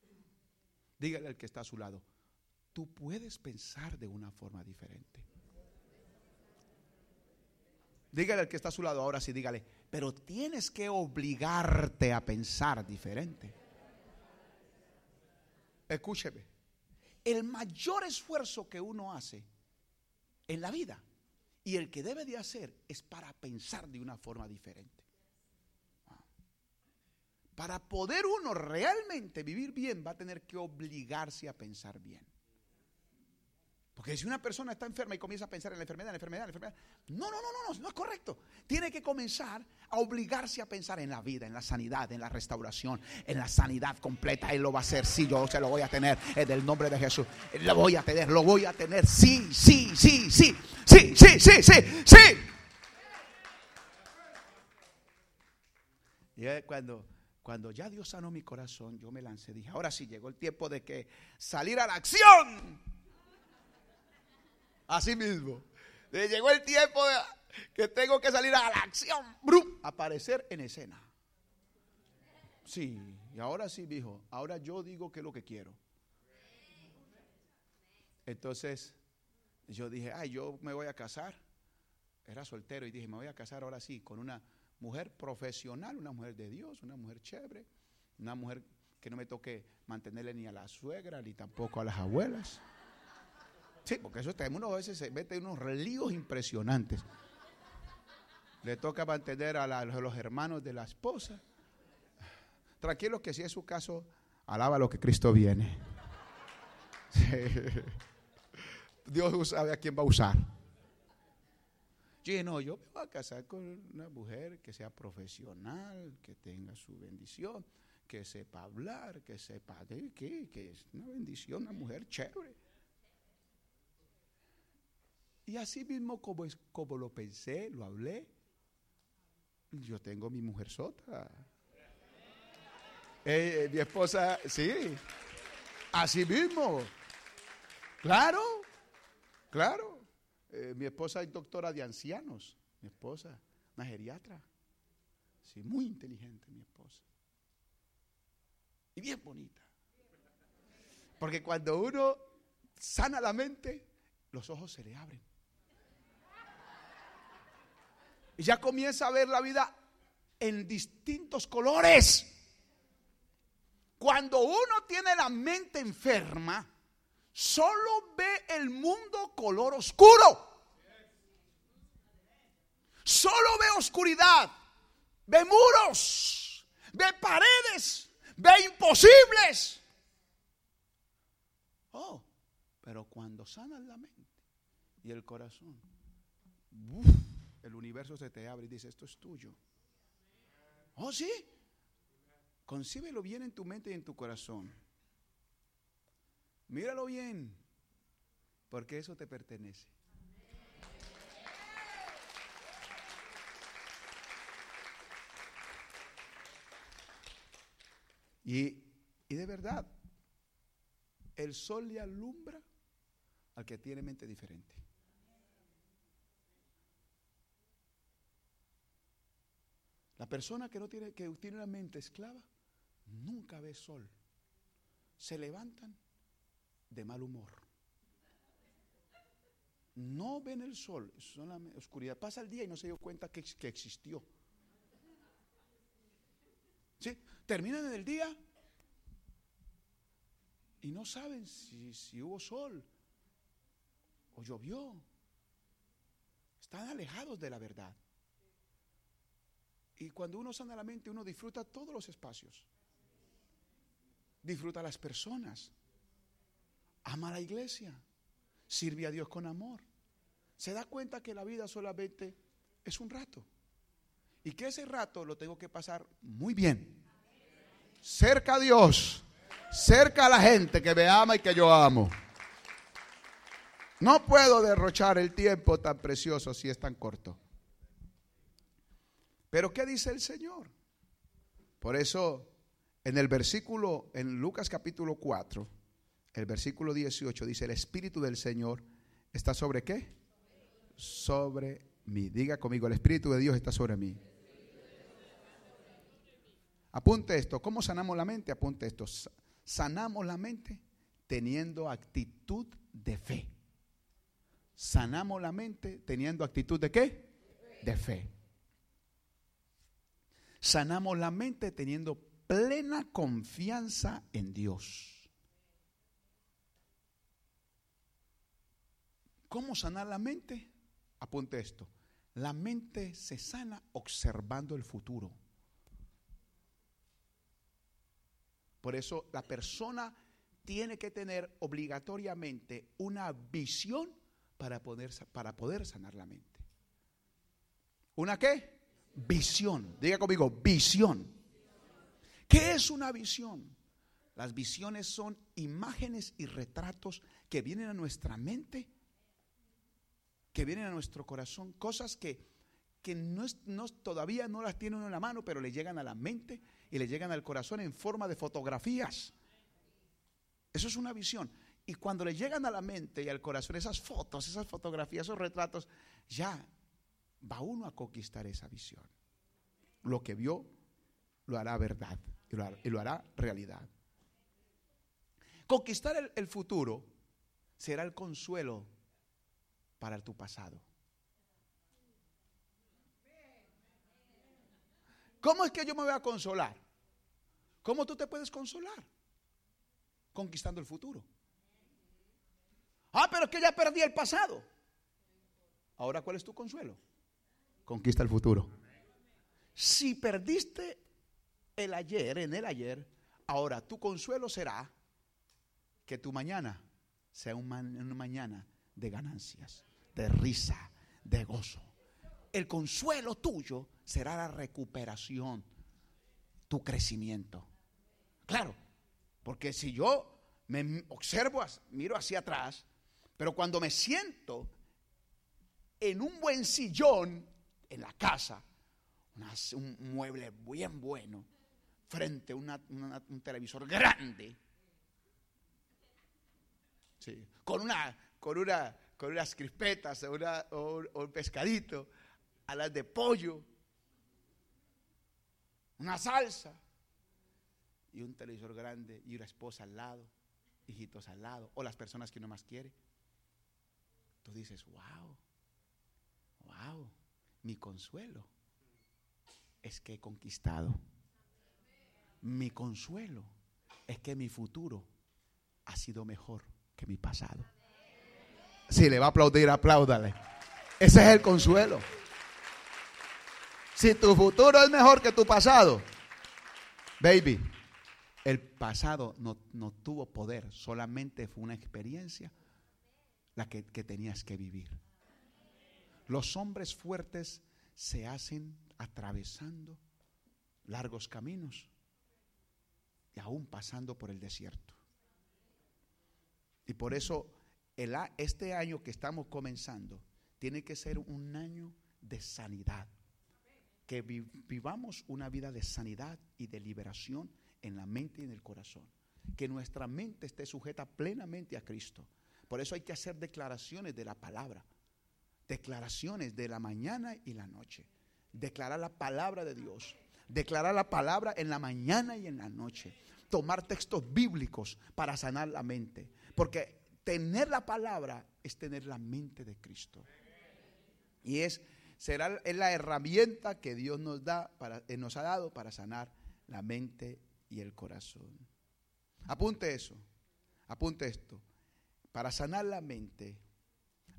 Dígale al que está a su lado, tú puedes pensar de una forma diferente. Dígale al que está a su lado ahora sí, dígale, pero tienes que obligarte a pensar diferente. Escúcheme, el mayor esfuerzo que uno hace en la vida y el que debe de hacer es para pensar de una forma diferente. Para poder uno realmente vivir bien va a tener que obligarse a pensar bien. Porque si una persona está enferma y comienza a pensar en la enfermedad, en la enfermedad, en la enfermedad, no, no, no, no, no, no es correcto. Tiene que comenzar a obligarse a pensar en la vida, en la sanidad, en la restauración, en la sanidad completa. Él lo va a hacer, sí, yo se lo voy a tener en el nombre de Jesús. Lo voy a tener, lo voy a tener, sí, sí, sí, sí, sí, sí, sí, sí, sí. Y cuando, cuando ya Dios sanó mi corazón, yo me lancé, dije, ahora sí llegó el tiempo de que salir a la acción. Así mismo. Llegó el tiempo que tengo que salir a la acción. Aparecer en escena. Sí, y ahora sí, dijo. Ahora yo digo que es lo que quiero. Entonces, yo dije, ay, yo me voy a casar. Era soltero y dije, me voy a casar ahora sí con una mujer profesional, una mujer de Dios, una mujer chévere, una mujer que no me toque mantenerle ni a la suegra ni tampoco a las abuelas. Sí, porque eso está, uno a veces se mete unos relíos impresionantes. Le toca mantener a, los hermanos de la esposa. Tranquilos que si es su caso, alaba lo que Cristo viene. Dios sabe a quién va a usar. Yo no, yo me voy a casar con una mujer que sea profesional, que tenga su bendición, que sepa hablar, que sepa de qué, que es una bendición, una mujer chévere. Y así mismo como, es, como lo pensé, lo hablé, yo tengo mi mujer sota. Eh, mi esposa, sí, así mismo. Claro, claro. Eh, mi esposa es doctora de ancianos, mi esposa, una geriatra. Sí, muy inteligente mi esposa. Y bien bonita. Porque cuando uno sana la mente, los ojos se le abren. Y ya comienza a ver la vida en distintos colores. Cuando uno tiene la mente enferma, solo ve el mundo color oscuro. Solo ve oscuridad, ve muros, ve paredes, ve imposibles. Oh, pero cuando sanan la mente y el corazón, el universo se te abre y dice, esto es tuyo. Oh, sí. Concíbelo bien en tu mente y en tu corazón. Míralo bien, porque eso te pertenece. Y, y, de verdad, el sol le alumbra al que tiene mente diferente. La persona que no tiene, que tiene una mente esclava, nunca ve sol. Se levantan de mal humor. No ven el sol, son la oscuridad. Pasa el día y no se dio cuenta que, que existió. ¿Sí? Terminan en el día y no saben si, si hubo sol o llovió. Están alejados de la verdad. Y cuando uno sana la mente, uno disfruta todos los espacios. Disfruta a las personas. Ama a la iglesia. Sirve a Dios con amor. se da cuenta que la vida solamente es un rato. Y que ese rato lo tengo que pasar muy bien. Cerca a Dios, cerca a la gente que me ama y que yo amo. No puedo derrochar el tiempo tan precioso si es tan corto. Pero ¿qué dice el Señor? Por eso en el versículo, en Lucas capítulo 4, el versículo 18 dice, el Espíritu del Señor está sobre qué? Sobre mí. Diga conmigo, el Espíritu de Dios está sobre mí. Apunte esto, ¿cómo sanamos la mente? Apunte esto, sanamos la mente teniendo actitud de fe. Sanamos la mente teniendo actitud de qué? De fe. Sanamos la mente teniendo plena confianza en Dios. ¿Cómo sanar la mente? Apunte esto. La mente se sana observando el futuro. Por eso la persona tiene que tener obligatoriamente una visión para poder, para poder sanar la mente. ¿Una qué? Visión. Diga conmigo, visión. ¿Qué es una visión? Las visiones son imágenes y retratos que vienen a nuestra mente, que vienen a nuestro corazón, cosas que, que no, no todavía no las tiene uno en la mano, pero le llegan a la mente y le llegan al corazón en forma de fotografías. Eso es una visión. Y cuando le llegan a la mente y al corazón esas fotos, esas fotografías, esos retratos, ya va uno a conquistar esa visión. Lo que vio lo hará verdad y lo hará, realidad. Conquistar el, futuro será el consuelo para tu pasado. ¿Cómo es que yo me voy a consolar? ¿Cómo tú te puedes consolar? Conquistando el futuro. Ah, pero es que ya perdí el pasado. Ahora, ¿cuál es tu consuelo? Conquista el futuro. Si perdiste el ayer, en el ayer, ahora tu consuelo será que tu mañana sea una mañana de ganancias, de risa, de gozo. El consuelo tuyo será la recuperación, tu crecimiento. Claro, porque si yo me observo, miro hacia atrás, pero cuando me siento en un buen sillón en la casa, un mueble bien bueno, frente a un televisor grande, con, una, con, una, con unas crispetas o, un pescadito, alas de pollo, una salsa y un televisor grande y una esposa al lado, hijitos al lado, o las personas que uno más quiere. Tú dices, wow, wow, mi consuelo es que he conquistado. Mi consuelo es que mi futuro ha sido mejor que mi pasado. Si le va a aplaudir, apláudale. Ese es el consuelo. Si tu futuro es mejor que tu pasado, baby, el pasado no, tuvo poder, solamente fue una experiencia la que, tenías que vivir. Los hombres fuertes se hacen atravesando largos caminos y aún pasando por el desierto. Y por eso el, este año que estamos comenzando tiene que ser un año de sanidad. Que vivamos una vida de sanidad y de liberación en la mente y en el corazón. Que nuestra mente esté sujeta plenamente a Cristo por eso hay que hacer declaraciones de la palabra, declaraciones de la mañana y la noche. Declarar la palabra de Dios, declarar la palabra en la mañana y en la noche. Tomar textos bíblicos para sanar la mente. Porque tener la palabra es tener la mente de Cristo. Y es será es la herramienta que Dios nos da para, eh, nos ha dado para sanar la mente y el corazón. Apunte eso. Apunte esto. Para sanar la mente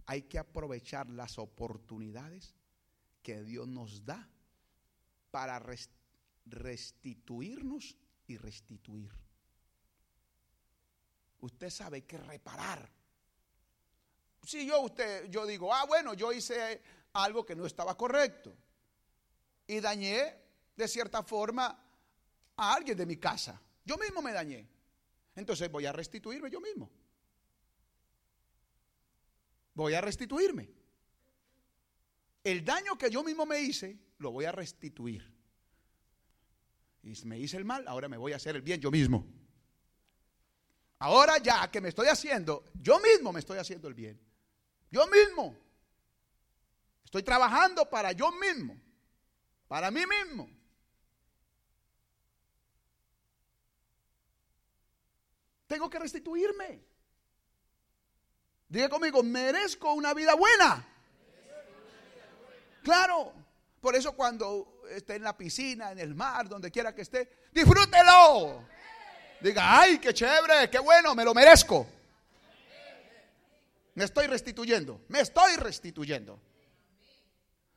hay que aprovechar las oportunidades que Dios nos da para restituirnos y restituir. Usted sabe que reparar. si yo usted, yo digo, ah, bueno, yo hice algo que no estaba correcto y dañé de cierta forma a alguien de mi casa. Yo mismo me dañé. Entonces voy a restituirme yo mismo. Voy a restituirme. El daño que yo mismo me hice, lo voy a restituir. Y me hice el mal, ahora me voy a hacer el bien yo mismo. Ahora ya que me estoy haciendo, yo mismo me estoy haciendo el bien. Yo mismo. Estoy trabajando para yo mismo. Para mí mismo. Tengo que restituirme. Diga conmigo, merezco una vida buena. Claro. Por eso cuando esté en la piscina, en el mar, donde quiera que esté, disfrútelo. Diga, ay, qué chévere, qué bueno, me lo merezco. Me estoy restituyendo, me estoy restituyendo.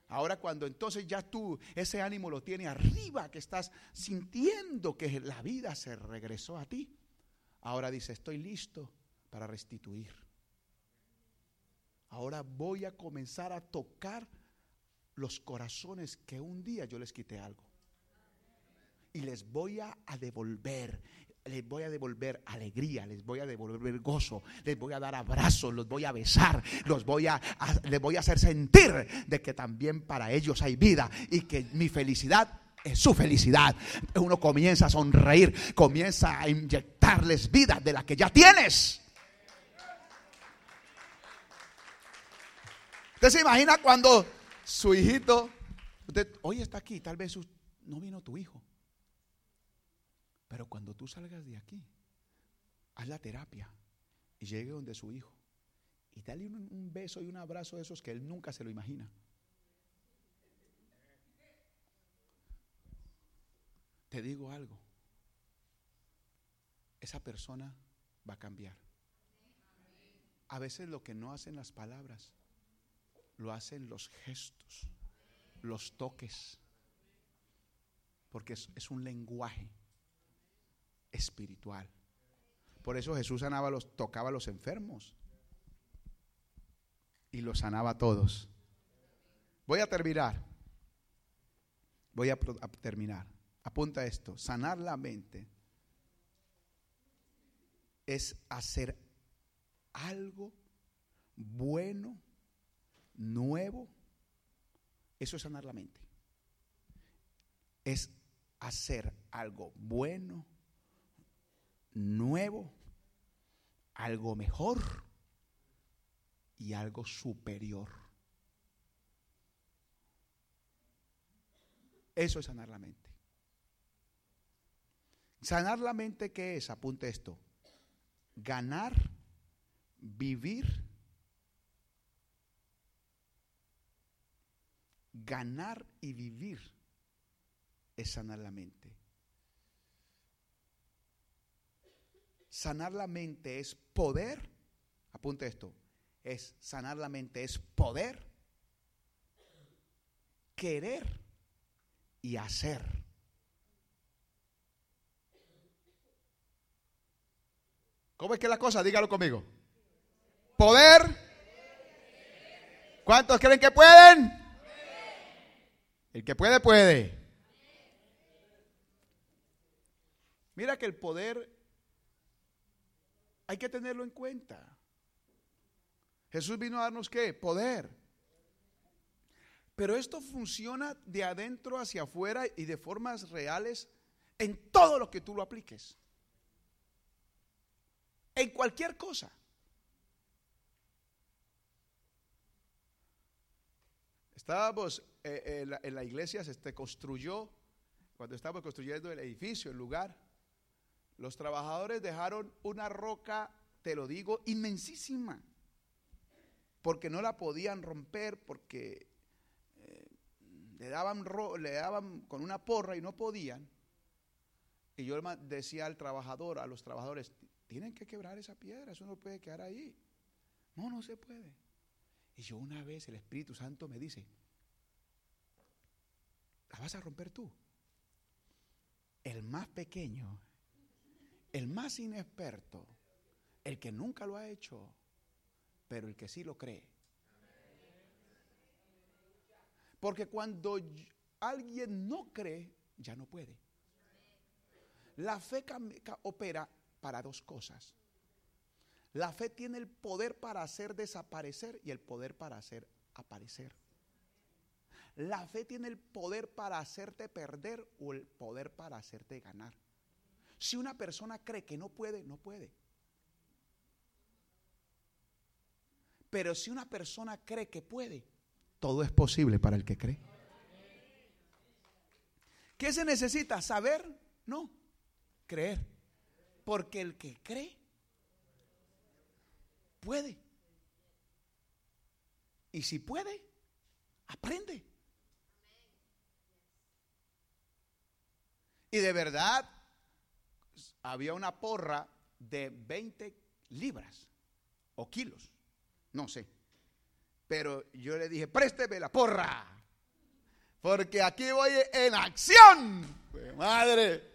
Ahora cuando entonces ya tú ese ánimo lo tienes arriba, que estás sintiendo que la vida se regresó a ti, ahora dice, estoy listo para restituir. Ahora voy a comenzar a tocar los corazones que un día yo les quité algo. Y les voy a, devolver les voy a devolver alegría, les voy a devolver gozo, les voy a dar abrazos, los voy a besar, los voy a, les voy a hacer sentir de que también para ellos hay vida y que mi felicidad es su felicidad. Uno comienza a sonreír, comienza a inyectarles vida de la que ya tienes. Se imagina cuando su hijito, hoy está aquí, tal vez no vino tu hijo. Pero cuando tú salgas de aquí, haz la terapia y llegue donde su hijo y dale un, beso y un abrazo de esos que él nunca se lo imagina. Te digo algo, esa persona va a cambiar. A veces lo que no hacen las palabras, lo hacen los gestos, los toques, porque es un lenguaje espiritual. Por eso Jesús sanaba los, tocaba a los enfermos y los sanaba a todos. Voy a terminar. Voy a, a terminar. Apunta esto. Sanar la mente es hacer algo bueno, nuevo. Eso es sanar la mente. Es hacer algo bueno, nuevo, algo mejor y algo superior. Eso es sanar la mente. Sanar la mente, ¿qué es? Apunte esto. Ganar, vivir, ganar y vivir es sanar la mente. Sanar la mente es poder. Apunte esto. Es sanar la mente es poder, querer y hacer. ¿Cómo es que la cosa? Dígalo conmigo. Poder. ¿Cuántos creen que pueden? El que puede, puede. Mira que el poder hay que tenerlo en cuenta. Jesús vino a darnos qué? Poder. Pero esto funciona de adentro hacia afuera y de formas reales en todo lo que tú lo apliques. En cualquier cosa. Estábamos eh, en, la, en, la, iglesia, se construyó, cuando estábamos construyendo el edificio, el lugar, los trabajadores dejaron una roca, te lo digo, inmensísima, porque no la podían romper, porque eh, le, daban le daban con una porra y no podían. Y yo decía al trabajador, a los trabajadores, tienen que quebrar esa piedra, eso no puede quedar ahí. No, no se puede. Y yo una vez el Espíritu Santo me dice, ¿la vas a romper tú? El más pequeño el más inexperto, el que nunca lo ha hecho, pero el que sí lo cree. Porque cuando alguien no cree, ya no puede. La fe opera para dos cosas. La fe tiene el poder para hacer desaparecer y el poder para hacer aparecer. La fe tiene el poder para hacerte perder o el poder para hacerte ganar. Si una persona cree que no puede, no puede. Pero si una persona cree que puede, todo es posible para el que cree. ¿Qué se necesita? ¿Saber? No, creer. Porque el que cree puede. Y si puede, aprende. Y de verdad, había una porra de 20 libras o kilos, no sé. Pero yo le dije, présteme la porra, porque aquí voy en acción. madre,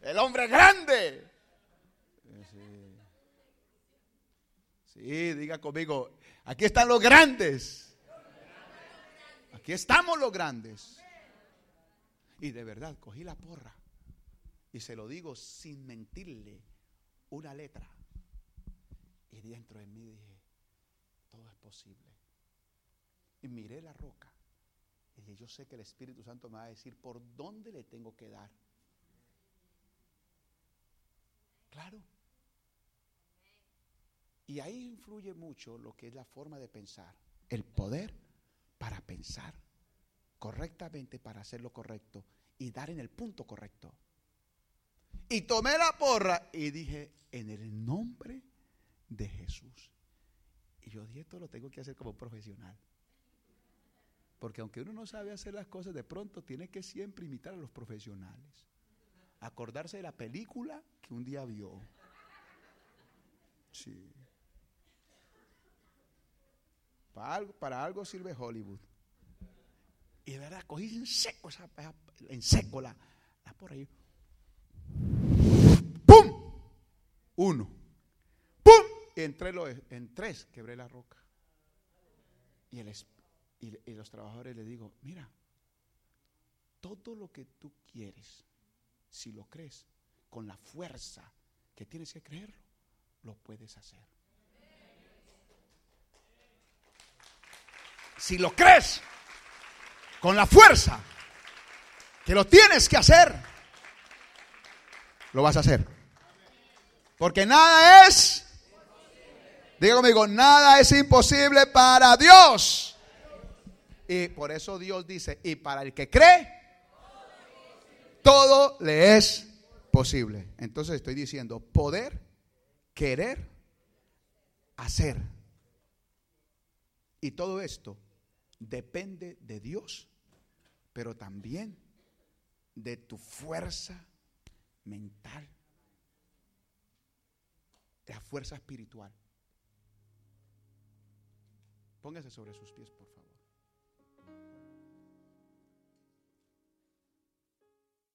el hombre grande. Sí, diga conmigo, aquí están los grandes. Aquí estamos los grandes. Y de verdad, cogí la porra y se lo digo sin mentirle una letra. Y dentro de mí dije, todo es posible. Y miré la roca. Y dije, yo sé que el Espíritu Santo me va a decir por dónde le tengo que dar. Claro. Y ahí influye mucho lo que es la forma de pensar. El poder para pensar correctamente para hacer lo correcto y dar en el punto correcto. Y tomé la porra y dije, en el nombre de Jesús. Y yo dije, esto lo tengo que hacer como profesional. Porque aunque uno no sabe hacer las cosas, de pronto tiene que siempre imitar a los profesionales. Acordarse de la película que un día vio. Sí. Para algo, sirve Hollywood. Y de verdad, cogí en seco, esa, en seco la, por ahí. ¡Pum! Uno. ¡Pum! Y entre los, en tres quebré la roca. Y, el, y, y los trabajadores le digo, mira, todo lo que tú quieres, si lo crees, con la fuerza que tienes que creerlo, lo puedes hacer. Si lo crees, con la fuerza que lo tienes que hacer, lo vas a hacer. Porque nada es, diga conmigo, nada es imposible para Dios. Y por eso Dios dice, y para el que cree, todo le es posible. Entonces estoy diciendo, poder, querer, hacer. Y todo esto depende de Dios pero también de tu fuerza mental, la fuerza espiritual. Póngase sobre sus pies, por favor.